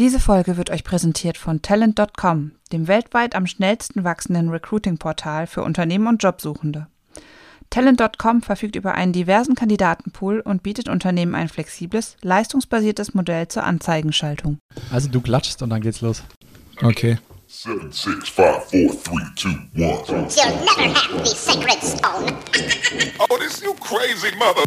Diese Folge wird euch präsentiert von Talent.com, dem weltweit am schnellsten wachsenden Recruiting-Portal für Unternehmen und Jobsuchende. Talent.com verfügt über einen diversen Kandidatenpool und bietet Unternehmen ein flexibles, leistungsbasiertes Modell zur Anzeigenschaltung. Also du klatschst und dann geht's los. Okay. Seven, six, five, four, three, two, one. You'll never have the sacred stone. Oh, this you crazy mother.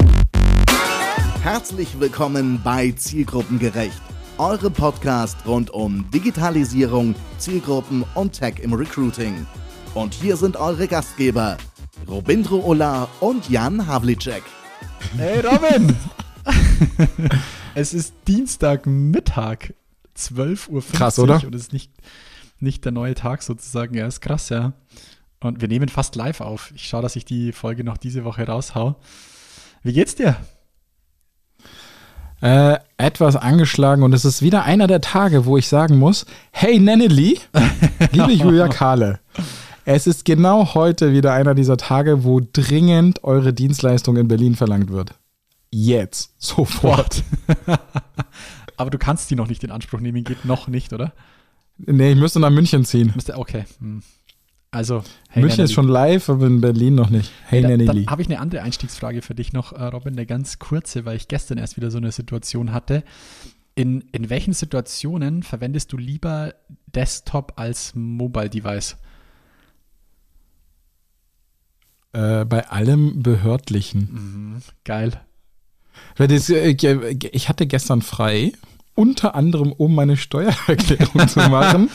Herzlich willkommen bei Zielgruppengerecht, eure Podcast rund um Digitalisierung, Zielgruppen und Tech im Recruiting. Und hier sind eure Gastgeber, Robindro Ola und Jan Havlicek. Hey Robin! es ist Dienstagmittag, 12.50 Uhr. Krass, oder? Und es ist nicht, nicht der neue Tag sozusagen. Ja, ist krass, ja. Und wir nehmen fast live auf. Ich schaue, dass ich die Folge noch diese Woche raushau. Wie geht's dir? Äh, etwas angeschlagen und es ist wieder einer der Tage, wo ich sagen muss, hey Nenneli, liebe Julia Kahle, es ist genau heute wieder einer dieser Tage, wo dringend eure Dienstleistung in Berlin verlangt wird. Jetzt, sofort. Aber du kannst die noch nicht in Anspruch nehmen, geht noch nicht, oder? Nee, ich müsste nach München ziehen. Müsste, okay. hm. Also, München Nenneli. ist schon live, aber in Berlin noch nicht. Hey Da, Nenneli. dann habe ich eine andere Einstiegsfrage für dich noch, äh, Robin, eine ganz kurze, weil ich gestern erst wieder so eine Situation hatte. In, in welchen Situationen verwendest du lieber Desktop als Mobile Device? Äh, bei allem Behördlichen. Mhm, geil. Das, äh, Ich hatte gestern frei, unter anderem um meine Steuererklärung zu machen.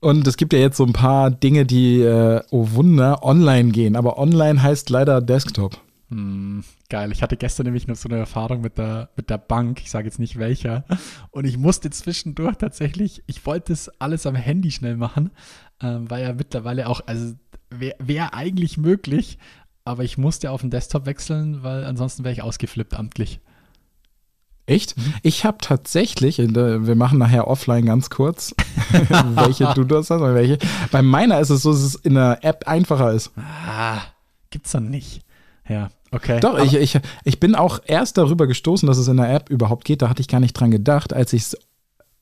Und es gibt ja jetzt so ein paar Dinge, die, äh, oh Wunder, online gehen. Aber online heißt leider Desktop. Hm, geil. Ich hatte gestern nämlich noch so eine Erfahrung mit der, mit der Bank. Ich sage jetzt nicht welcher. Und ich musste zwischendurch tatsächlich, ich wollte das alles am Handy schnell machen, ähm, war ja mittlerweile auch, also wäre wär eigentlich möglich, aber ich musste auf den Desktop wechseln, weil ansonsten wäre ich ausgeflippt amtlich. Echt? Ich habe tatsächlich, wir machen nachher offline ganz kurz, welche du das hast und welche. Bei meiner ist es so, dass es in der App einfacher ist. Ah, gibt's doch nicht. Ja, okay. Doch, aber, ich, ich, ich bin auch erst darüber gestoßen, dass es in der App überhaupt geht. Da hatte ich gar nicht dran gedacht, als ich es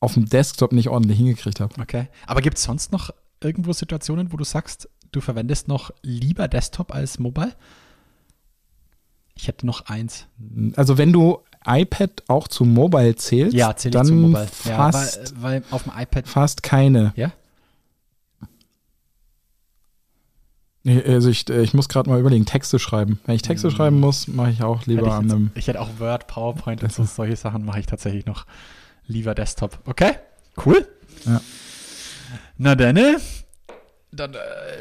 auf dem Desktop nicht ordentlich hingekriegt habe. Okay. Aber gibt es sonst noch irgendwo Situationen, wo du sagst, du verwendest noch lieber Desktop als Mobile? Ich hätte noch eins. Also wenn du iPad auch zu Mobile zählst, Ja, zähle ich dann zu Mobile. Ja, fast, weil, weil auf dem iPad. fast keine. Ja? Also ich, ich muss gerade mal überlegen, Texte schreiben. Wenn ich Texte schreiben muss, mache ich auch lieber ich, an jetzt, einem. ich hätte auch Word, PowerPoint und so, solche Sachen mache ich tatsächlich noch lieber Desktop. Okay, cool. Ja. Na dann, äh, dann äh,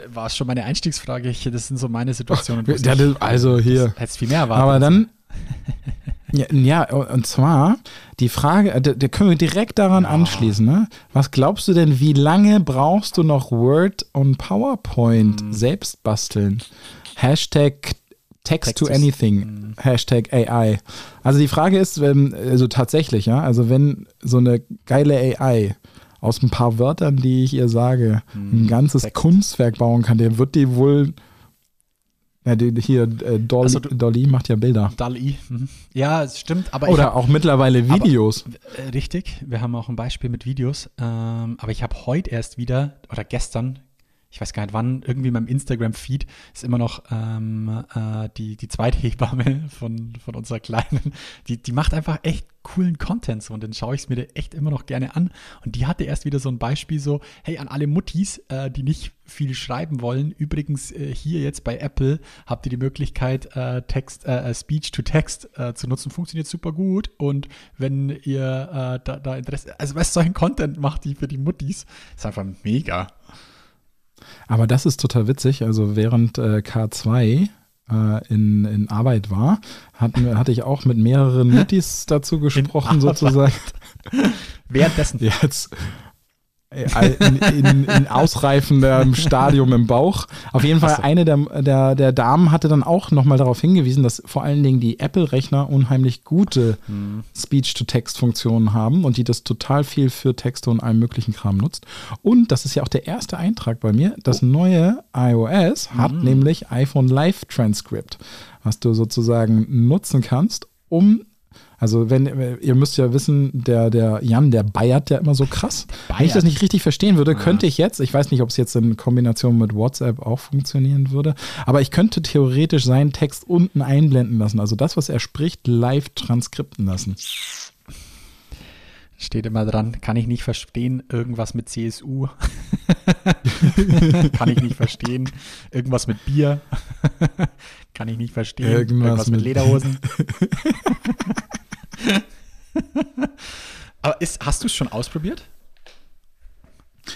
war es schon meine Einstiegsfrage. Ich, das sind so meine Situationen. Ja, das- also hier. Hättest viel mehr erwartet. Aber dann. Ja, ja, und zwar die Frage, äh, da, können wir direkt daran anschließen. Ne? Was glaubst du denn, wie lange brauchst du noch Word und PowerPoint Hm. selbst basteln? Hashtag Text to Text anything. Hashtag AI. Also die Frage ist, wenn, also tatsächlich, ja, also wenn so eine geile AI aus ein paar Wörtern, die ich ihr sage, ein ganzes Text. Kunstwerk bauen kann, der wird die wohl. Ja, die, hier, äh, Dolly, Ach so, du- Dolly macht ja Bilder. DALL-E. Mhm. Ja, es stimmt. Aber Oder hab, auch mittlerweile Videos. Äh, Richtig, wir haben auch ein Beispiel mit Videos. Ähm, aber ich habe heute erst wieder, oder gestern, ich weiß gar nicht wann, irgendwie in meinem Instagram-Feed ist immer noch ähm, äh, die, die Zweithebamme von, von unserer Kleinen. Die, die macht einfach echt coolen Content so und den schaue ich es mir echt immer noch gerne an. Und die hatte erst wieder so ein Beispiel so, hey, an alle Muttis, äh, die nicht viel schreiben wollen, übrigens äh, hier jetzt bei Apple habt ihr die Möglichkeit, äh, Text, äh, Speech to Text äh, zu nutzen. Funktioniert super gut. Und wenn ihr äh, da, da Interesse, also du, solchen Content macht die für die Muttis, ist einfach mega. Aber das ist total witzig. Also während äh, K2 äh, in, in Arbeit war, hatten, hatte ich auch mit mehreren Muttis dazu gesprochen, sozusagen. Währenddessen. Jetzt äh, in, in, in ausreifendem Stadium im Bauch. Auf jeden Fall eine der, der, der Damen hatte dann auch nochmal darauf hingewiesen, dass vor allen Dingen die Apple-Rechner unheimlich gute Hm. Speech-to-Text-Funktionen haben und die das total viel für Texte und allem möglichen Kram nutzt. Und das ist ja auch der erste Eintrag bei mir. Das neue iOS hat nämlich iPhone Live Transcript, was du sozusagen nutzen kannst, um Also wenn, ihr müsst ja wissen, der, der Jan, der bayert ja immer so krass. Wenn ich das bayert. nicht richtig verstehen würde, könnte ich jetzt, ich weiß nicht, ob es jetzt in Kombination mit WhatsApp auch funktionieren würde, aber ich könnte theoretisch seinen Text unten einblenden lassen. Also das, was er spricht, live transkripten lassen. Steht immer dran, kann ich nicht verstehen, irgendwas mit CSU. kann ich nicht verstehen. Irgendwas mit Bier. kann ich nicht verstehen. Irgendwas mit, mit- Lederhosen. Aber ist, hast du es schon ausprobiert?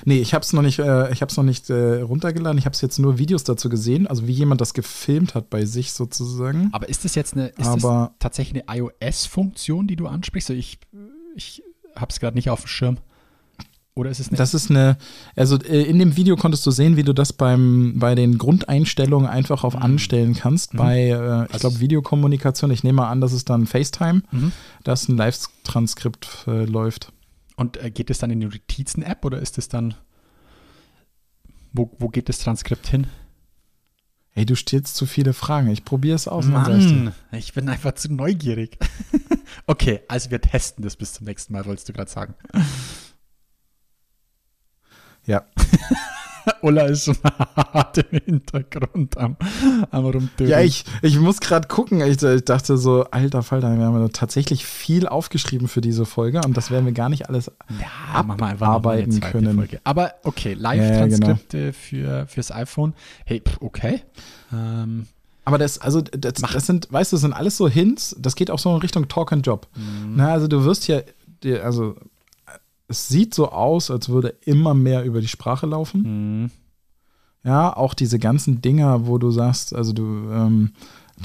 Nee, ich habe es noch nicht, äh, ich hab's noch nicht äh, runtergeladen. Ich habe jetzt nur Videos dazu gesehen, also wie jemand das gefilmt hat bei sich sozusagen. Aber ist das jetzt eine, ist Aber- das tatsächlich eine iOS-Funktion, die du ansprichst? Ich, ich habe es gerade nicht auf dem Schirm. Oder ist es eine Das ist eine, also äh, in dem Video konntest du sehen, wie du das beim, bei den Grundeinstellungen einfach auf Anstellen kannst. Bei, äh, ich Mhm. Also- glaube, Videokommunikation. Ich nehme mal an, dass es dann FaceTime, Mhm. dass ein Live-Transkript äh, läuft. Und äh, geht es dann in die Notizen-App oder ist es dann, wo, wo geht das Transkript hin? Hey, du stellst zu viele Fragen. Ich probiere es aus. Mann, ich bin einfach zu neugierig. okay, also wir testen das bis zum nächsten Mal, wolltest du gerade sagen. Ja. Ulla ist schon hart im Hintergrund am, am rumdödeln. Ja, ich, ich muss gerade gucken. Ich, ich dachte so, alter Falter, wir haben tatsächlich viel aufgeschrieben für diese Folge und das werden wir gar nicht alles. ja, abarbeiten können. Folge. Aber okay, Ja, ja, genau. Live-Transkripte für, fürs iPhone. Hey, okay. Ähm, Aber das, also, das, das sind, weißt du, das sind alles so Hints, das geht auch so in Richtung Talk and Job. Mhm. Na, also du wirst ja, also es sieht so aus, als würde immer mehr über die Sprache laufen. mh, Ja, auch diese ganzen Dinger, wo du sagst, also du, ähm,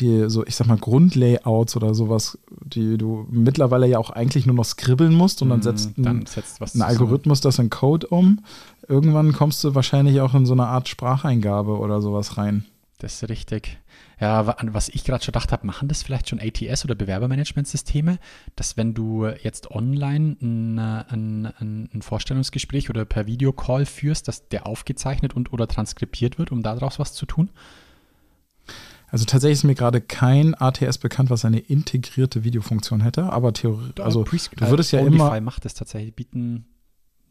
die so, ich sag mal, Grundlayouts oder sowas, die du mittlerweile ja auch eigentlich nur noch skribbeln musst und dann mh, setzt ein, dann setzt ein. Algorithmus das in Code um. Irgendwann kommst du wahrscheinlich auch in so eine Art Spracheingabe oder sowas rein. Das ist richtig. Ja, an was ich gerade schon gedacht habe, machen das vielleicht schon ATS oder Bewerbermanagementsysteme, dass wenn du jetzt online ein, äh, ein, ein, Vorstellungsgespräch oder per Videocall führst, dass der aufgezeichnet und oder transkribiert wird, um daraus was zu tun? Also tatsächlich ist mir gerade kein ATS bekannt, was eine integrierte Videofunktion hätte, aber theoretisch, also du würdest ja Onlyfy immer, macht das tatsächlich, bieten,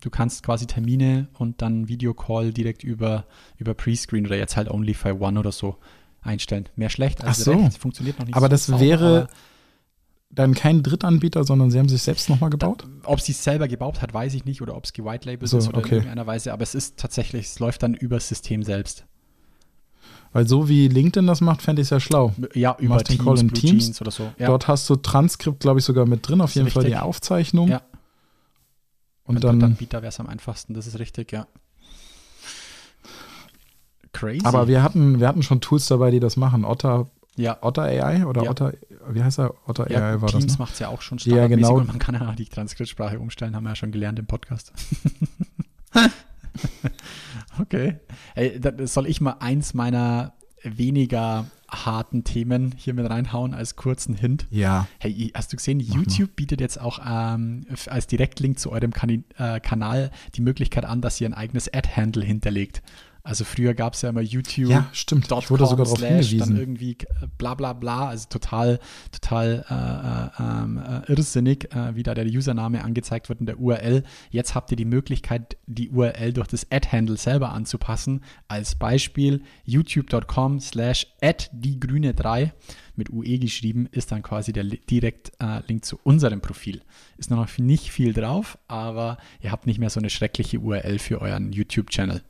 du kannst quasi Termine und dann Videocall direkt über, über Prescreen oder jetzt halt Onlyfy One oder so einstellen. Mehr schlecht als Ach so. recht, funktioniert noch nicht aber so das sauber, wäre aber- dann kein Drittanbieter, sondern sie haben sich selbst nochmal gebaut? Ob sie es selber gebaut hat, weiß ich nicht, oder ob es gewhite labeled So, ist oder okay. in irgendeiner Weise, aber es ist tatsächlich, es läuft dann über das System selbst. Weil so wie LinkedIn das macht, fände ich es ja schlau. Ja, über Teams, Call in Blue Teams. Jeans oder so. Ja, Dort hast du Transkript, glaube ich, sogar mit drin, auf jeden Fall die richtig. Aufzeichnung. Ja. Und mit dann, Drittanbieter wäre es am einfachsten, das ist richtig, ja. Crazy. aber wir hatten, wir hatten schon Tools dabei, die das machen. Otter, ja, Otter AI oder Ja. Otter, wie heißt er? Otter ja AI war Teams das. Ne? macht es ja auch schon Ja, standardmäßig genau. und man kann ja die Transkriptsprache umstellen, haben wir ja schon gelernt im Podcast. okay. Ey, da soll ich mal eins meiner weniger harten Themen hier mit reinhauen als kurzen Hint? Ja. Hey, hast du gesehen, YouTube bietet jetzt auch ähm, als Direktlink zu eurem Kani äh, Kanal die Möglichkeit an, dass ihr ein eigenes Ad-Handle hinterlegt. Also früher gab es ja immer YouTube. Ja, stimmt. Ich wurde sogar darauf hingewiesen. Dann irgendwie äh, bla bla bla, also total, total äh, äh, ähm, äh, irrsinnig, äh, wie da der Username angezeigt wird in der URL. Jetzt habt ihr die Möglichkeit, die URL durch das Ad-Handle selber anzupassen. Als Beispiel youtube.com slash add die grüne 3 mit UE geschrieben, ist dann quasi der Li- direkt äh, Link zu unserem Profil. Ist noch nicht viel drauf, aber ihr habt nicht mehr so eine schreckliche URL für euren YouTube-Channel.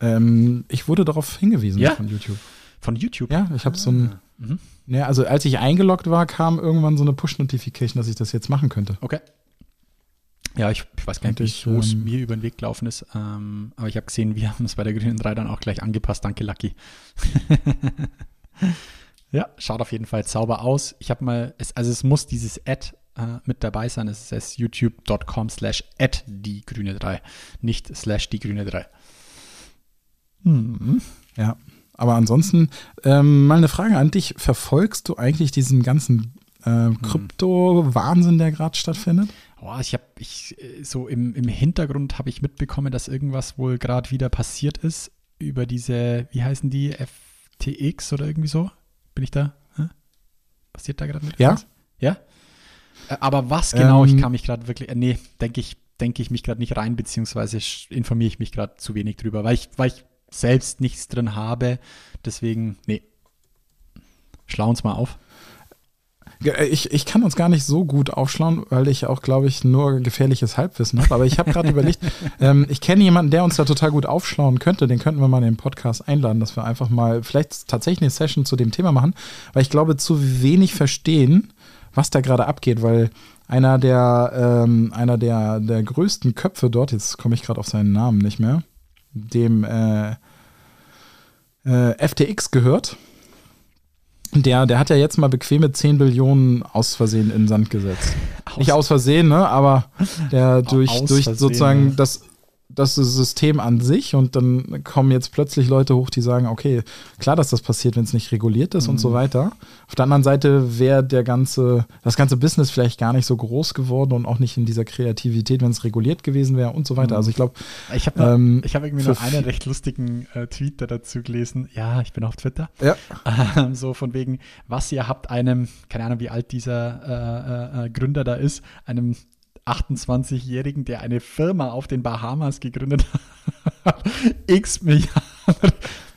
Ähm, ich wurde darauf hingewiesen Ja? von YouTube. Von YouTube? Ja, ich habe so ein. Mhm. Ja, also als ich eingeloggt war, kam irgendwann so eine Push-Notification, dass ich das jetzt machen könnte. Okay. Ja, ich, ich weiß gar nicht, ich, so es ähm, mir über den Weg gelaufen ist, ähm, aber ich habe gesehen, wir haben es bei der Grünen 3 dann auch gleich angepasst. Danke, Lucky. ja, schaut auf jeden Fall sauber aus. Ich habe mal, es, also es muss dieses Ad äh, mit dabei sein. Es ist youtube.com slash add die Grüne 3, nicht slash die Grüne 3. Mhm. Ja. Aber ansonsten, ähm, mal eine Frage an dich. Verfolgst du eigentlich diesen ganzen äh, Krypto-Wahnsinn, der gerade stattfindet? Oh, ich habe ich äh, so im, im Hintergrund habe ich mitbekommen, dass irgendwas wohl gerade wieder passiert ist über diese, wie heißen die, FTX oder irgendwie so? Bin ich da? Hä? Passiert da gerade mit? Ja? Ja? Äh, Aber was genau, ich Ähm, kann mich gerade wirklich, äh, nee, denke ich, denke ich mich gerade nicht rein, beziehungsweise informiere ich mich gerade zu wenig drüber, weil ich, weil ich selbst nichts drin habe. Deswegen, nee. Schlau uns mal auf. Äh, Ich, ich kann uns gar nicht so gut aufschlauen, weil ich auch, glaube ich, nur gefährliches Halbwissen habe. Aber ich habe gerade überlegt, ähm, ich kenne jemanden, der uns da total gut aufschlauen könnte. Den könnten wir mal in den Podcast einladen, dass wir einfach mal vielleicht tatsächlich eine Session zu dem Thema machen, weil ich glaube, zu wenig verstehen, was da gerade abgeht, weil einer der, ähm, einer der, der größten Köpfe dort, jetzt komme ich gerade auf seinen Namen nicht mehr, dem äh, äh, FTX gehört. Der, der hat ja jetzt mal bequeme 10 Billionen aus Versehen in den Sand gesetzt. Nicht aus Versehen, ne? Aber der durch, Aus durch sozusagen ja. das, das System an sich und dann kommen jetzt plötzlich Leute hoch, die sagen, okay, klar, dass das passiert, wenn es nicht reguliert ist Mhm. und so weiter. Auf der anderen Seite wäre der ganze, das ganze Business vielleicht gar nicht so groß geworden und auch nicht in dieser Kreativität, wenn es reguliert gewesen wäre und so weiter. Mhm. Also ich glaube, Ich habe Ähm, ich hab irgendwie noch einen recht lustigen äh, Tweet da dazu gelesen. Ja, ich bin auf Twitter. ja, Ähm, so von wegen, was ihr habt einem, keine Ahnung, wie alt dieser äh, äh, äh, Gründer da ist, einem 28-Jährigen, der eine Firma auf den Bahamas gegründet hat, x Milliarden.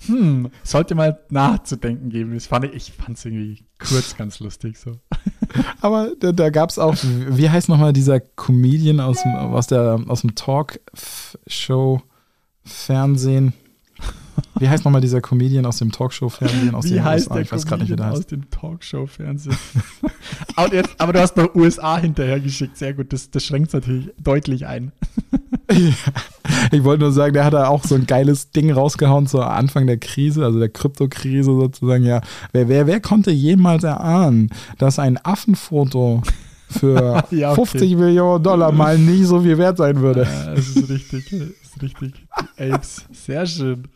Hm, sollte mal nachzudenken geben. Das fand ich, ich fand es irgendwie kurz ganz lustig so. Aber da, da gab es auch, wie heißt nochmal dieser Comedian aus dem, aus der, aus dem Talkshow Fernsehen? Wie heißt nochmal dieser Comedian aus dem Talkshow-Fernsehen aus Wie den heißt USA? der Ich weiß gerade nicht, wie der heißt. aus dem Talkshow-Fernsehen? aber, du hast noch USA hinterhergeschickt. Sehr gut, das, das schränkt es natürlich deutlich ein. Ich wollte nur sagen, der hat da auch so ein geiles Ding rausgehauen zu Anfang der Krise, also der Kryptokrise sozusagen. Ja, wer, wer, wer konnte jemals erahnen, dass ein Affenfoto für Ja, okay. 50 Millionen Dollar mal nicht so viel wert sein würde? Ja, das ist richtig, das ist richtig. Apes, sehr schön.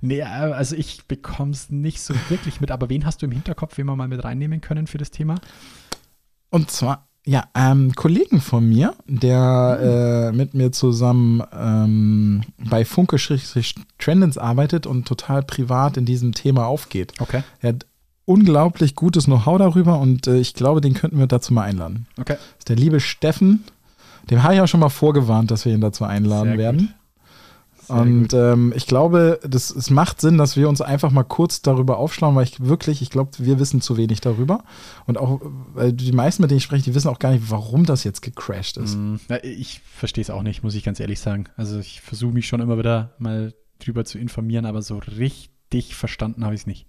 Nee, äh, also ich bekomme es nicht so wirklich mit, aber wen hast du im Hinterkopf, wen wir mal mit reinnehmen können für das Thema? Und zwar, ja, ähm, Kollegen von mir, der äh, mit mir zusammen ähm, bei Funke Trendens arbeitet und total privat in diesem Thema aufgeht. Okay. Er hat unglaublich gutes Know-how darüber und äh, ich glaube, den könnten wir dazu mal einladen. Okay. Das ist der liebe Steffen. Dem habe ich auch schon mal vorgewarnt, dass wir ihn dazu einladen werden. Sehr Und ähm, ich glaube, das, es macht Sinn, dass wir uns einfach mal kurz darüber aufschlauen, weil ich wirklich, ich glaube, wir wissen zu wenig darüber. Und auch, weil die meisten, mit denen ich spreche, die wissen auch gar nicht, warum das jetzt gecrashed ist. Mm, ich verstehe es auch nicht, muss ich ganz ehrlich sagen. Also ich versuche mich schon immer wieder mal drüber zu informieren, aber so richtig verstanden habe ich es nicht.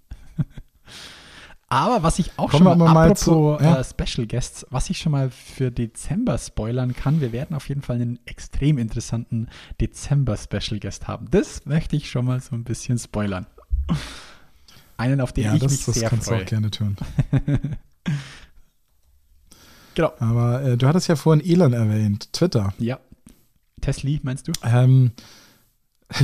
Aber was ich auch Kommen schon mal, mal apropos zu- ja. äh, Special Guests, was ich schon mal für Dezember spoilern kann, wir werden auf jeden Fall einen extrem interessanten Dezember Special Guest haben. Das möchte ich schon mal so ein bisschen spoilern. Einen, auf den Ja, ich das, mich das sehr kannst du freue. auch gerne tun. Genau. Aber äh, du hattest ja vorhin Elon erwähnt, Twitter. Ja. Tesla, meinst du? Ähm,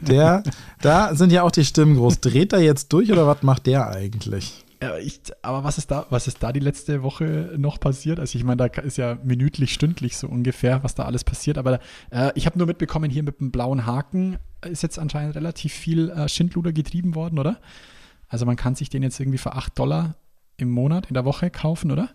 der, da sind ja auch die Stimmen groß. Dreht er jetzt durch oder was macht der eigentlich? Ja, ich, aber was ist da, was ist da die letzte Woche noch passiert? Also ich meine, da ist ja minütlich, stündlich so ungefähr, was da alles passiert. Aber äh, ich habe nur mitbekommen, hier mit dem blauen Haken ist jetzt anscheinend relativ viel äh, Schindluder getrieben worden, oder? Also man kann sich den jetzt irgendwie für 8 Dollar im Monat, in der Woche kaufen, oder?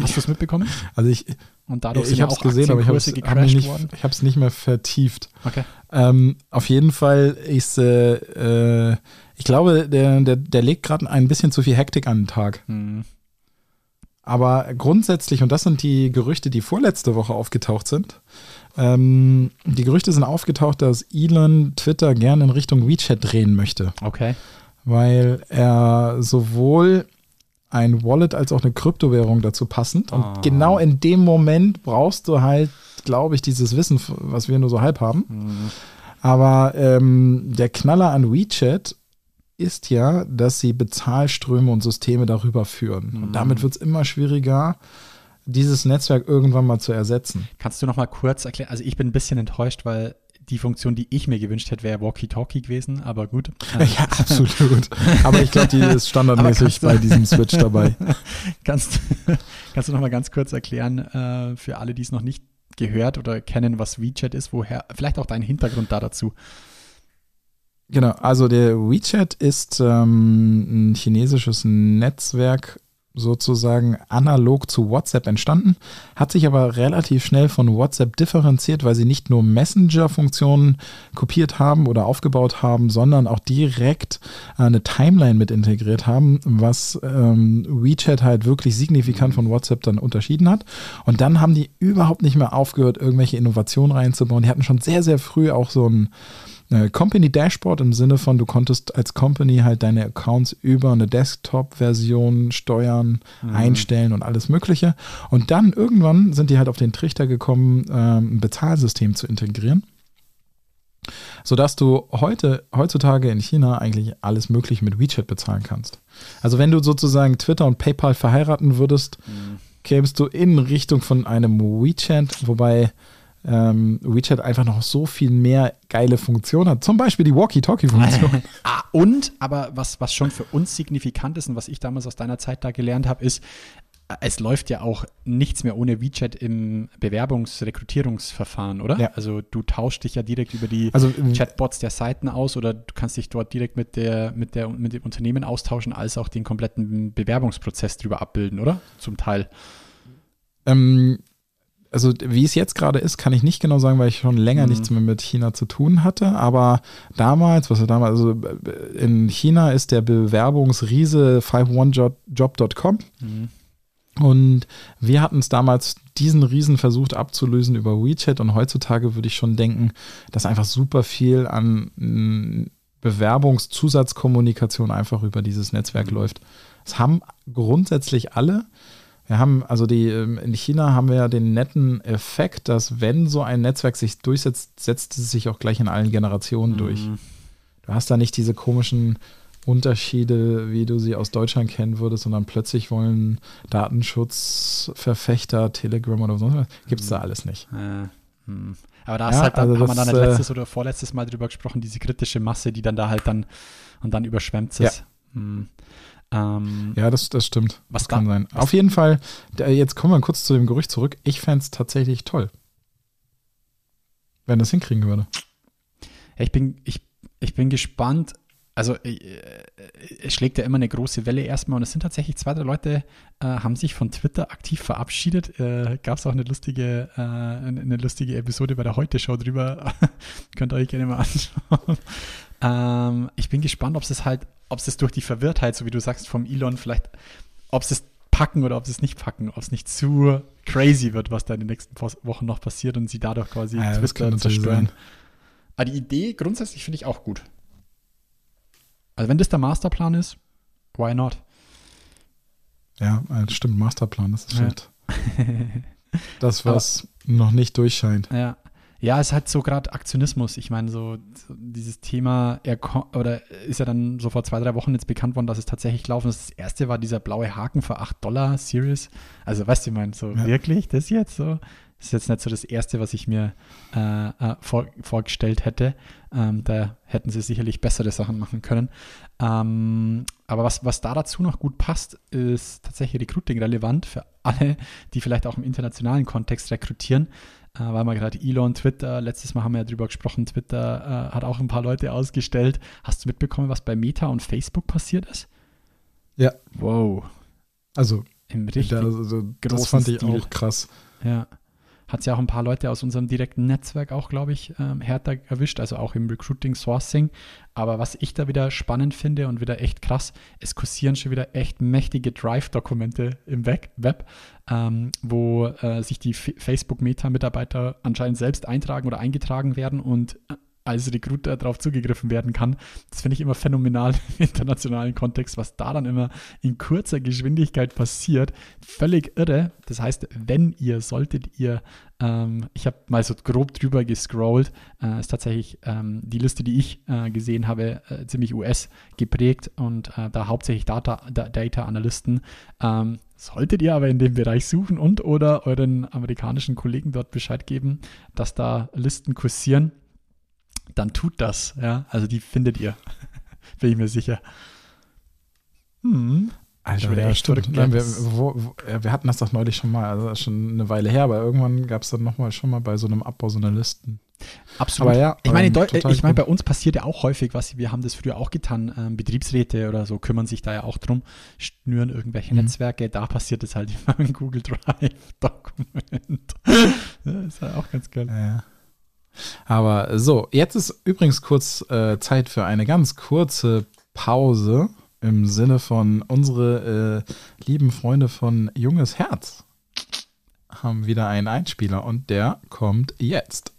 Hast du es mitbekommen? Also ich, Und dadurch ich habe es gesehen, aber ich habe es nicht, nicht mehr vertieft. Okay. Ähm, auf jeden Fall ist, äh, äh, ich glaube, der, der, der legt gerade ein bisschen zu viel Hektik an den Tag. Hm. Aber grundsätzlich, und das sind die Gerüchte, die vorletzte Woche aufgetaucht sind, ähm, die Gerüchte sind aufgetaucht, dass Elon Twitter gerne in Richtung WeChat drehen möchte, Okay. weil er sowohl ein Wallet als auch eine Kryptowährung dazu passend. Und Ah. genau in dem Moment brauchst du halt, glaube ich, dieses Wissen, was wir nur so halb haben. Hm. Aber ähm, der Knaller an WeChat ist ja, dass sie Bezahlströme und Systeme darüber führen. Mhm. Und damit wird es immer schwieriger, dieses Netzwerk irgendwann mal zu ersetzen. Kannst du noch mal kurz erklären? Also ich bin ein bisschen enttäuscht, weil die Funktion, die ich mir gewünscht hätte, wäre Walkie-Talkie gewesen, aber gut. Ja, absolut. Aber ich glaube, die ist standardmäßig bei diesem Switch dabei. Kannst, kannst du noch mal ganz kurz erklären, äh, für alle, die es noch nicht gehört oder kennen, was WeChat ist, woher, vielleicht auch deinen Hintergrund da dazu. Genau, also der WeChat ist ähm, ein chinesisches Netzwerk sozusagen analog zu WhatsApp entstanden, hat sich aber relativ schnell von WhatsApp differenziert, weil sie nicht nur Messenger-Funktionen kopiert haben oder aufgebaut haben, sondern auch direkt eine Timeline mit integriert haben, was ähm, WeChat halt wirklich signifikant von WhatsApp dann unterschieden hat. Und dann haben die überhaupt nicht mehr aufgehört, irgendwelche Innovationen reinzubauen. Die hatten schon sehr, sehr früh auch so ein eine Company Dashboard im Sinne von, du konntest als Company halt deine Accounts über eine Desktop-Version steuern, mhm. einstellen und alles Mögliche. Und dann irgendwann sind die halt auf den Trichter gekommen, ähm, ein Bezahlsystem zu integrieren. Sodass du heute, heutzutage in China eigentlich alles Mögliche mit WeChat bezahlen kannst. Also wenn du sozusagen Twitter und PayPal verheiraten würdest, mhm. kämst du in Richtung von einem WeChat, wobei ähm, WeChat einfach noch so viel mehr geile Funktionen hat. Zum Beispiel die Walkie-Talkie-Funktion. ah, und, aber was, was schon für uns signifikant ist und was ich damals aus deiner Zeit da gelernt habe, ist, es läuft ja auch nichts mehr ohne WeChat im Bewerbungsrekrutierungsverfahren, oder? Ja. Also du tauschst dich ja direkt über die also, Chatbots der Seiten aus oder du kannst dich dort direkt mit der, mit der, mit dem Unternehmen austauschen, als auch den kompletten Bewerbungsprozess drüber abbilden, oder? Zum Teil. Ähm, also wie es jetzt gerade ist, kann ich nicht genau sagen, weil ich schon länger mhm. nichts mehr mit China zu tun hatte. Aber damals, was wir damals, also in China ist der Bewerbungsriese 51job.com. Mhm. Und wir hatten es damals diesen Riesen versucht abzulösen über WeChat und heutzutage würde ich schon denken, dass einfach super viel an mm, Bewerbungszusatzkommunikation einfach über dieses Netzwerk mhm. läuft. Das haben grundsätzlich alle. Wir haben, also die, ähm, in China haben wir ja den netten Effekt, dass wenn so ein Netzwerk sich durchsetzt, setzt es sich auch gleich in allen Generationen mhm. durch. Du hast da nicht diese komischen Unterschiede, wie du sie aus Deutschland kennen würdest, sondern plötzlich wollen Datenschutzverfechter, Telegram oder sonst was, gibt es da alles nicht. Ja. Hm. Aber da ja, halt dann, also haben wir dann äh, letztes oder vorletztes Mal drüber gesprochen, diese kritische Masse, die dann da halt dann und dann überschwemmt es. Ja. Hm. Ähm, ja, das, das stimmt. Was das kann sein. Auf jeden Fall, jetzt kommen wir kurz zu dem Gerücht zurück. Ich fände es tatsächlich toll, wenn das hinkriegen würde. Ja, ich, bin, ich, ich bin gespannt. Also äh, es schlägt ja immer eine große Welle erstmal und es sind tatsächlich zwei, drei Leute, äh, haben sich von Twitter aktiv verabschiedet. Äh, Gab es auch eine lustige, äh, eine lustige Episode bei der Heute-Show drüber. Könnt ihr euch gerne mal anschauen. Ähm, ich bin gespannt, ob es halt, ob es durch die Verwirrtheit, so wie du sagst, vom Elon vielleicht, ob es packen oder ob sie es nicht packen, ob es nicht zu crazy wird, was da in den nächsten Wochen noch passiert und sie dadurch quasi ja, Twitter zerstören. Aber die Idee grundsätzlich finde ich auch gut. Also wenn das der Masterplan ist, why not? Ja, das stimmt, Masterplan, das ist ja. halt das, was Aber, noch nicht durchscheint. Ja, ja, es hat so gerade Aktionismus. Ich meine, so, so, dieses Thema, er oder ist ja dann so vor zwei, drei Wochen jetzt bekannt worden, dass es tatsächlich laufen ist. Das erste war dieser blaue Haken für 8 Dollar Series. Also, weißt du, ich meine, so ja. wirklich, das jetzt so? Das ist jetzt nicht so das erste, was ich mir äh, äh, vor, vorgestellt hätte. Ähm, da hätten sie sicherlich bessere Sachen machen können. Ähm, aber was, was da dazu noch gut passt, ist tatsächlich Recruiting relevant für alle, die vielleicht auch im internationalen Kontext rekrutieren äh, weil man gerade Elon, Twitter, letztes Mal haben wir ja drüber gesprochen, Twitter äh, hat auch ein paar Leute ausgestellt. Hast du mitbekommen, was bei Meta und Facebook passiert ist? Ja. Wow. Also, Im richtig da, also, das fand ich Stil. auch krass. Ja hat es ja auch ein paar Leute aus unserem direkten Netzwerk auch, glaube ich, ähm, härter erwischt, also auch im Recruiting Sourcing. Aber was ich da wieder spannend finde und wieder echt krass, es kursieren schon wieder echt mächtige Drive-Dokumente im Web, ähm, wo äh, sich die Facebook-Meta-Mitarbeiter anscheinend selbst eintragen oder eingetragen werden und äh, als Recruiter darauf zugegriffen werden kann. Das finde ich immer phänomenal im internationalen Kontext, was da dann immer in kurzer Geschwindigkeit passiert. Völlig irre. Das heißt, wenn ihr, solltet ihr, ähm, ich habe mal so grob drüber gescrollt, äh, ist tatsächlich ähm, die Liste, die ich äh, gesehen habe, äh, ziemlich US geprägt und äh, da hauptsächlich Data, Data Analysten. Ähm, Solltet ihr aber in dem Bereich suchen und oder euren amerikanischen Kollegen dort Bescheid geben, dass da Listen kursieren, dann tut das. Ja, also die findet ihr. Bin ich mir sicher. Hm. Alter, ja, stimmt. Nein, wir, wo, wo, wir, hatten das doch neulich schon mal, also schon eine Weile her, aber irgendwann gab es dann nochmal schon mal bei so einem Abbau so eine Listen. Absolut. Aber ja, ich meine, ähm, ich meine, bei uns passiert ja auch häufig was. Wir haben das früher auch getan. Ähm, Betriebsräte oder so kümmern sich da ja auch drum, schnüren irgendwelche Mhm. Netzwerke. Da passiert es halt immer im Google Drive Dokument. das ist halt auch ganz geil. Ja. Aber so, jetzt ist übrigens kurz äh, Zeit für eine ganz kurze Pause im Sinne von unsere äh, lieben Freunde von Junges Herz haben wieder einen Einspieler und der kommt jetzt.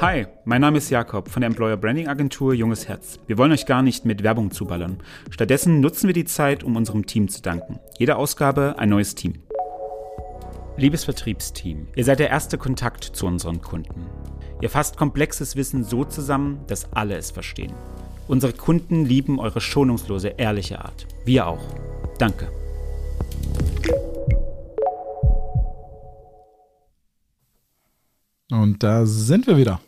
Hi, mein Name ist Jakob von der Employer Branding Agentur Junges Herz. Wir wollen euch gar nicht mit Werbung zuballern. Stattdessen nutzen wir die Zeit, um unserem Team zu danken. Jede Ausgabe ein neues Team. Liebes Vertriebsteam, ihr seid der erste Kontakt zu unseren Kunden. Ihr fasst komplexes Wissen so zusammen, dass alle es verstehen. Unsere Kunden lieben eure schonungslose, ehrliche Art. Wir auch. Danke. Und da sind wir wieder.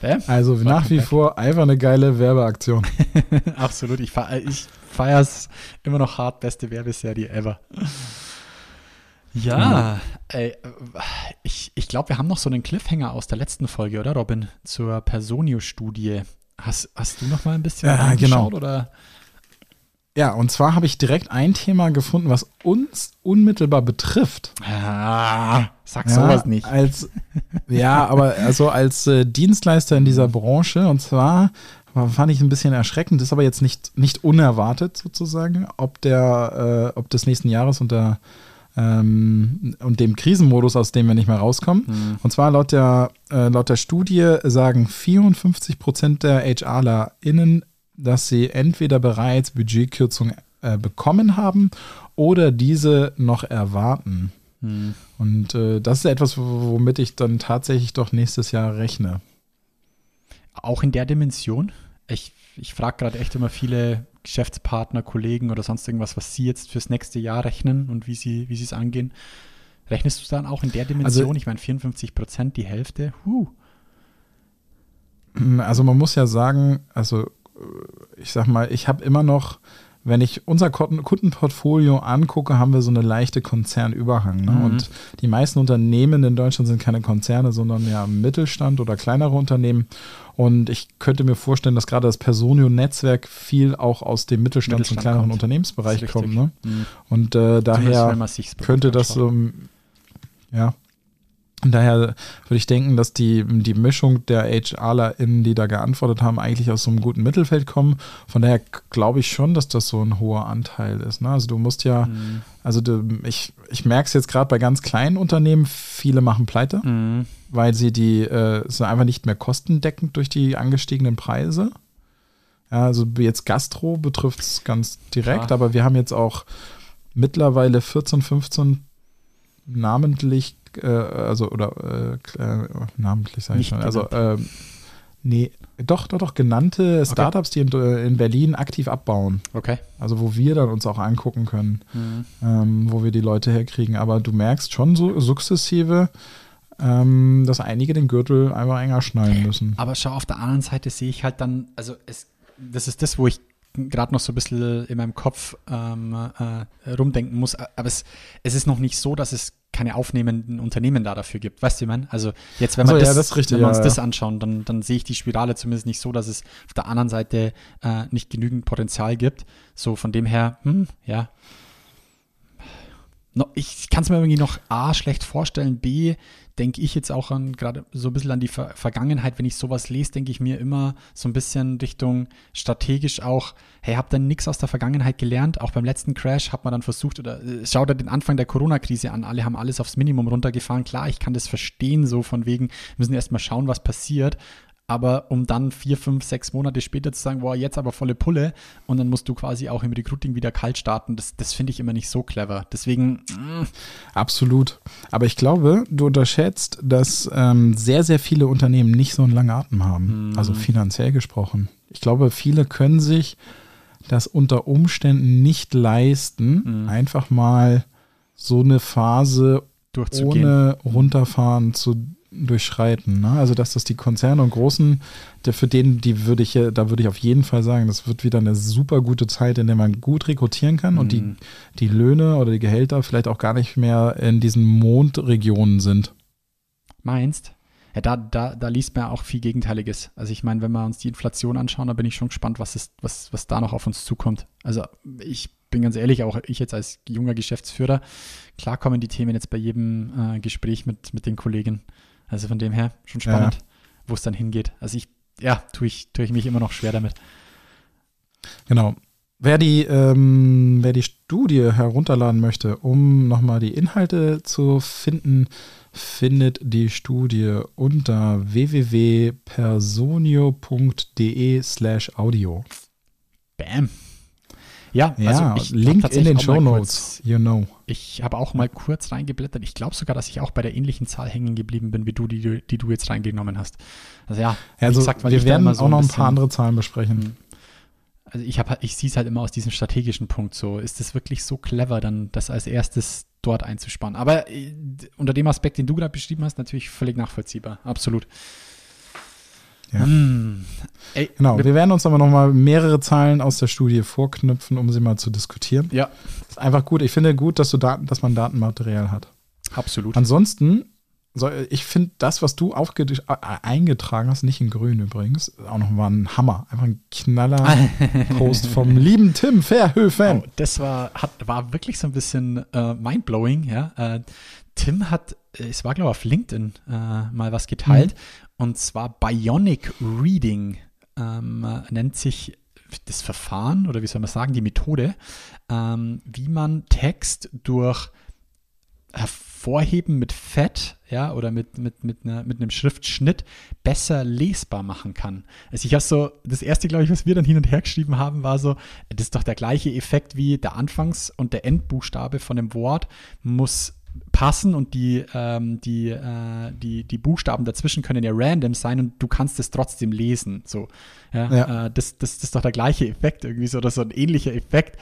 Bäm. Also nach wie back. vor einfach eine geile Werbeaktion. Absolut. Ich, fe ich feiere es immer noch hart. Beste Werbeserie ever. Ja, ey, ich, ich glaube, wir haben noch so einen Cliffhanger aus der letzten Folge, oder Robin? Zur Personio-Studie. Hast, hast du noch mal ein bisschen Ja, reingeschaut, genau. Oder? Ja, und zwar habe ich direkt ein Thema gefunden, was uns unmittelbar betrifft. Ah, sag Ja, sowas nicht. Als, ja, aber also als äh, Dienstleister in dieser Branche und zwar war- fand ich ein bisschen erschreckend, ist aber jetzt nicht, nicht unerwartet sozusagen, ob der, äh, ob des nächsten Jahres unter ähm, und dem Krisenmodus, aus dem wir nicht mehr rauskommen. Und zwar laut der, äh, laut der Studie sagen 54 Prozent der HRlerInnen, dass sie entweder bereits Budgetkürzungen äh, bekommen haben oder diese noch erwarten. Und äh, das ist etwas, womit ich dann tatsächlich doch nächstes Jahr rechne. Auch in der Dimension. Ich, ich frage gerade echt immer viele Geschäftspartner, Kollegen oder sonst irgendwas, was sie jetzt fürs nächste Jahr rechnen und wie sie wie sie es angehen. Rechnest du es dann auch in der Dimension? Also- ich meine, 54 Prozent, die Hälfte. Huh. Also man muss ja sagen, also ich sag mal, ich habe immer noch, wenn ich unser Kunden- Kundenportfolio angucke, haben wir so eine leichte Konzernüberhang. Ne? Mhm. Und die meisten Unternehmen in Deutschland sind keine Konzerne, sondern ja Mittelstand oder kleinere Unternehmen. Und ich könnte mir vorstellen, dass gerade das Personio-Netzwerk viel auch aus dem und Mittelstand kleineren kommt. Unternehmensbereich kommt. Ne? Mhm. Und äh, daher könnte das so, ja. Und daher würde ich denken, dass die, die Mischung der HRlerInnen, die da geantwortet haben, eigentlich aus so einem guten Mittelfeld kommen. Von daher glaube ich schon, dass das so ein hoher Anteil ist. Ne? Also du musst ja, Mhm. also du, ich, ich merke es jetzt gerade bei ganz kleinen Unternehmen, viele machen pleite, Mhm. weil sie die äh, sind einfach nicht mehr kostendeckend durch die angestiegenen Preise. Ja, also jetzt Gastro betrifft es ganz direkt, Klar. aber wir haben jetzt auch mittlerweile 14, 15 namentlich, äh, also oder äh, äh, namentlich sage ich schon, also ähm, nee, doch, doch, doch, genannte Startups, die in, äh, in Berlin aktiv abbauen. Okay. Also wo wir dann uns auch angucken können, Mhm. ähm, wo wir die Leute herkriegen. Aber du merkst schon so sukzessive, ähm, dass einige den Gürtel einfach enger schnallen müssen. Aber schau, auf der anderen Seite sehe ich halt dann, also es, das ist das, wo ich gerade noch so ein bisschen in meinem Kopf ähm, äh, rumdenken muss. Aber es, es ist noch nicht so, dass es keine aufnehmenden Unternehmen da dafür gibt. Weißt du, ich meine? Also jetzt, wenn Ach wir so, das, ja, das richtig, wenn wir uns ja. das anschauen, dann, dann sehe ich die Spirale zumindest nicht so, dass es auf der anderen Seite äh, nicht genügend Potenzial gibt. So von dem her, hm, ja. Ich kann es mir irgendwie noch A, schlecht vorstellen, B, denke ich jetzt auch an gerade so ein bisschen an die Ver Vergangenheit, wenn ich sowas lese, denke ich mir immer so ein bisschen Richtung strategisch auch, hey, habt ihr nichts aus der Vergangenheit gelernt? Auch beim letzten Crash hat man dann versucht, oder äh, schau dir den Anfang der Corona-Krise an, alle haben alles aufs Minimum runtergefahren. Klar, ich kann das verstehen, so von wegen, wir müssen erstmal schauen, was passiert. Aber um dann vier, fünf, sechs Monate später zu sagen, boah, jetzt aber volle Pulle und dann musst du quasi auch im Recruiting wieder kalt starten, das, das finde ich immer nicht so clever. Deswegen, mm, Absolut. Aber ich glaube, du unterschätzt, dass ähm, sehr, sehr viele Unternehmen nicht so einen langen Atem haben. Also finanziell gesprochen. Ich glaube, viele können sich das unter Umständen nicht leisten, einfach mal so eine Phase ohne runterfahren zu durchschreiten. Ne? Also dass das die Konzerne und Großen, der, für denen, die würde ich, da würde ich auf jeden Fall sagen, das wird wieder eine super gute Zeit, in der man gut rekrutieren kann und die, Mhm. die Löhne oder die Gehälter vielleicht auch gar nicht mehr in diesen Mondregionen sind. Meinst? Ja, da, da, da liest man auch viel Gegenteiliges. Also ich meine, wenn wir uns die Inflation anschauen, da bin ich schon gespannt, was, ist, was, was da noch auf uns zukommt. Also ich bin ganz ehrlich, auch ich jetzt als junger Geschäftsführer, klar kommen die Themen jetzt bei jedem äh, Gespräch mit, mit den Kollegen. Also von dem her schon spannend, wo es dann hingeht. Also ich, ja, tue ich, tue ich mich immer noch schwer damit. Genau. Wer die, ähm, wer die Studie herunterladen möchte, um nochmal die Inhalte zu finden, findet die Studie unter www.personio.de slash audio. Bam. Ja, Ja, also ich Link in den Show Notes, you know. Ich habe auch mal kurz reingeblättert. Ich glaube sogar, dass ich auch bei der ähnlichen Zahl hängen geblieben bin, wie du, die, du- die du jetzt reingenommen hast. Also ja, Also gesagt, wir werden so auch noch ein bisschen- paar andere Zahlen besprechen. Also ich ich sehe es halt immer aus diesem strategischen Punkt so. Ist es wirklich so clever, dann das als erstes dort einzuspannen? Aber äh, unter dem Aspekt, den du gerade beschrieben hast, natürlich völlig nachvollziehbar. Absolut. Ja. Hm. Ey, Genau, wir- werden uns aber nochmal mehrere Zahlen aus der Studie vorknüpfen, um sie mal zu diskutieren. ja, Ist einfach gut. Ich finde gut, dass du Daten, dass man Datenmaterial hat. absolut. Ansonsten, ich finde das, was du äh, eingetragen hast, nicht in grün übrigens, auch noch mal ein Hammer. Einfach ein knaller Post vom lieben Tim Verhöfen. Oh, das war, hat, war wirklich so ein bisschen äh, mindblowing, ja. Äh, Tim hat, äh, es war glaube ich auf LinkedIn äh, mal was geteilt und zwar Bionic Reading ähm, äh, nennt sich das Verfahren oder wie soll man sagen, die Methode, ähm, wie man Text durch Hervorheben mit Fett, ja, oder mit, mit, mit, einer, mit einem Schriftschnitt besser lesbar machen kann. Also ich habe so, das erste, glaube ich, was wir dann hin und her geschrieben haben, war so, das ist doch der gleiche Effekt wie der Anfangs- und der Endbuchstabe von dem Wort muss passen und die, ähm, die, äh, die, die Buchstaben dazwischen können ja random sein und du kannst es trotzdem lesen. So. Ja, Ja. Äh, das, das, das ist doch der gleiche Effekt irgendwie so oder so ein ähnlicher Effekt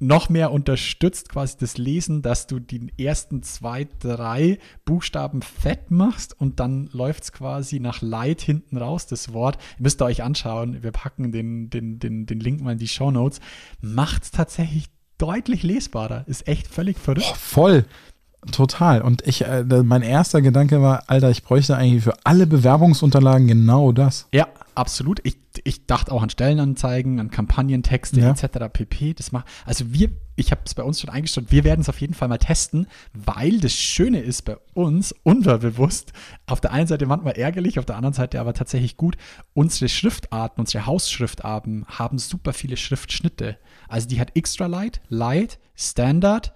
noch mehr unterstützt quasi das Lesen, dass du die ersten zwei, drei Buchstaben fett machst und dann läuft es quasi nach Light hinten raus, das Wort. Ihr müsst euch anschauen, wir packen den, den, den, den Link mal in die Show Notes. Macht es tatsächlich deutlich lesbarer. Ist echt völlig verrückt. Oh, voll. Total. Und ich, äh, mein erster Gedanke war, Alter, ich bräuchte eigentlich für alle Bewerbungsunterlagen genau das. Ja, absolut. Ich, ich dachte auch an Stellenanzeigen, an Kampagnentexte Ja. etc. pp. Das macht, also wir, ich habe es bei uns schon eingestellt, wir werden es auf jeden Fall mal testen, weil das Schöne ist bei uns, unterbewusst, auf der einen Seite manchmal ärgerlich, auf der anderen Seite aber tatsächlich gut, unsere Schriftarten, unsere Hausschriftarten haben super viele Schriftschnitte. Also die hat Extra Light, Light, Standard,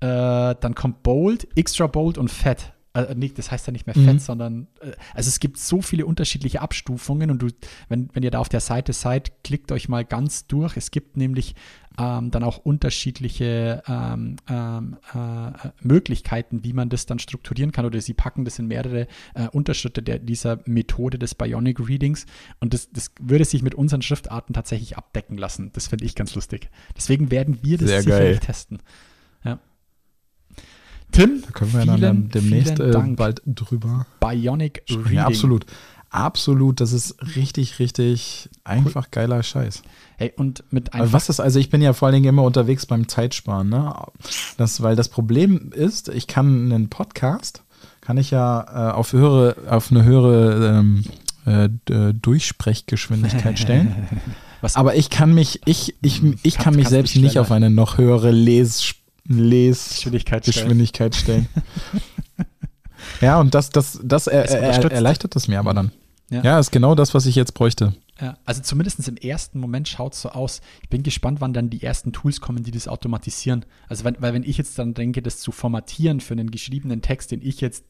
äh, dann kommt Bold, Extra Bold und Fett. Äh, nee, das heißt ja nicht mehr Fett, Mhm. sondern äh, also es gibt so viele unterschiedliche Abstufungen und du, wenn, wenn ihr da auf der Seite seid, klickt euch mal ganz durch. Es gibt nämlich ähm, dann auch unterschiedliche ähm, ähm, äh, Möglichkeiten, wie man das dann strukturieren kann oder sie packen das in mehrere äh, Unterschritte der, dieser Methode des Bionic Readings und das, das würde sich mit unseren Schriftarten tatsächlich abdecken lassen. Das finde ich ganz lustig. Deswegen werden wir das Sehr sicherlich geil. testen. Ja. Tim, Da können wir vielen, dann, dann demnächst äh, bald drüber Bionic Reading. Ja, absolut. Absolut, das ist richtig, richtig einfach geiler Scheiß. Hey, und mit einfach was ist, also ich bin ja vor allen Dingen immer unterwegs beim Zeitsparen, ne? Das, weil das Problem ist, ich kann einen Podcast, kann ich ja äh, auf höhere, auf eine höhere ähm, äh, d- Durchsprechgeschwindigkeit stellen. was, Aber ich kann mich, ich, ich, ich kann mich selbst nicht auf eine noch höhere Les, Les Geschwindigkeit stellen. Ja, und das, das, das er, er, erleichtert es mir aber dann. Ja. Ja. ist genau das, was ich jetzt bräuchte. Ja, also zumindest im ersten Moment schaut es so aus. Ich bin gespannt, wann dann die ersten Tools kommen, die das automatisieren. Also, wenn, weil wenn ich jetzt dann denke, das zu formatieren für einen geschriebenen Text, den ich jetzt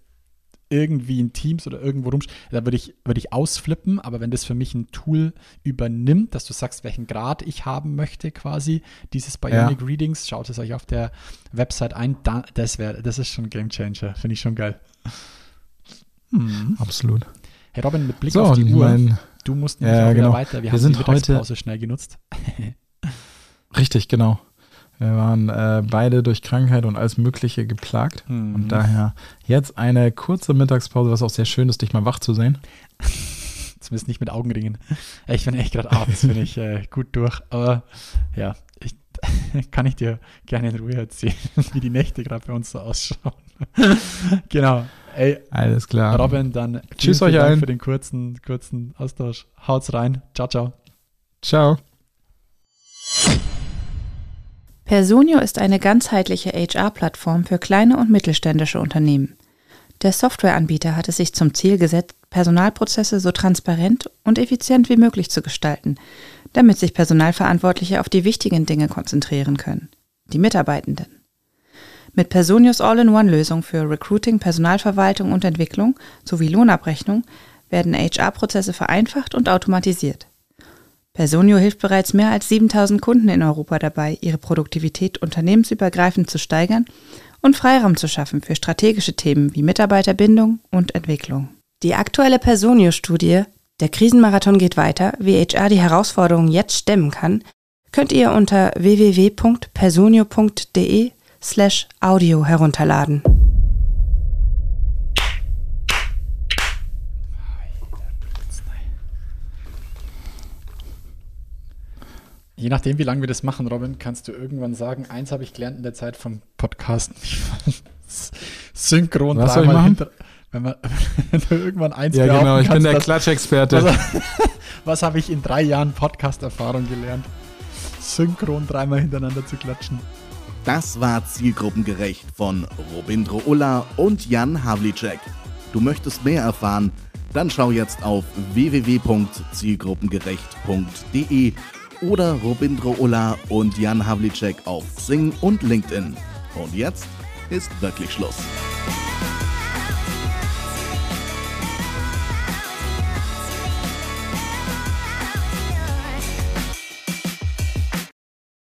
irgendwie in Teams oder irgendwo rum, da würde ich, würde ich ausflippen, aber wenn das für mich ein Tool übernimmt, dass du sagst, welchen Grad ich haben möchte, quasi, dieses Bionic Readings, schaut es euch auf der Website ein, da, das wäre, das ist schon ein Game Changer, finde ich schon geil. Hm. Absolut. Hey Robin, mit Blick So, auf die Uhr, mein, du musst Ja, nämlich auch wieder genau. weiter. Wir, Wir haben sind die heute- schnell genutzt. richtig, genau. Wir waren äh, beide durch Krankheit und alles Mögliche geplagt. Mhm. Und daher jetzt eine kurze Mittagspause, was auch sehr schön ist, dich mal wach zu sehen. Zumindest nicht mit Augenringen. Ich bin echt gerade abends, bin ich äh, gut durch. Aber ja, ich, kann ich dir gerne in Ruhe erzählen, wie die Nächte gerade bei uns so ausschauen. genau. Ey, Alles klar. Robin, dann Tschüss euch allen. für den kurzen, kurzen Austausch. Haut's rein. Ciao, ciao. Ciao. Personio ist eine ganzheitliche HR-Plattform für kleine und mittelständische Unternehmen. Der Softwareanbieter hat es sich zum Ziel gesetzt, Personalprozesse so transparent und effizient wie möglich zu gestalten, damit sich Personalverantwortliche auf die wichtigen Dinge konzentrieren können, die Mitarbeitenden. Mit Personios All-in-One-Lösung für Recruiting, Personalverwaltung und Entwicklung sowie Lohnabrechnung werden HR-Prozesse vereinfacht und automatisiert. Personio hilft bereits mehr als 7000 Kunden in Europa dabei, ihre Produktivität unternehmensübergreifend zu steigern und Freiraum zu schaffen für strategische Themen wie Mitarbeiterbindung und Entwicklung. Die aktuelle Personio-Studie Der Krisenmarathon geht weiter, wie HR die Herausforderungen jetzt stemmen kann, könnt ihr unter www.personio.de slash audio herunterladen. Je nachdem, wie lange wir das machen, Robin, kannst du irgendwann sagen, eins habe ich gelernt in der Zeit vom Podcasten. Synchron Was soll ich dreimal machen? hinter. Wenn, man, wenn du irgendwann eins Ja, genau, ich bin kannst, der was- Klatschexperte. Was, was habe ich in drei Jahren Podcast-Erfahrung gelernt? Synchron dreimal hintereinander zu klatschen. Das war Zielgruppengerecht von Robindro Ulla und Jan Havlicek. Du möchtest mehr erfahren? Dann schau jetzt auf www.zielgruppengerecht.de oder Robindro Ulla und Jan Havlicek auf Xing und LinkedIn. Und jetzt ist wirklich Schluss.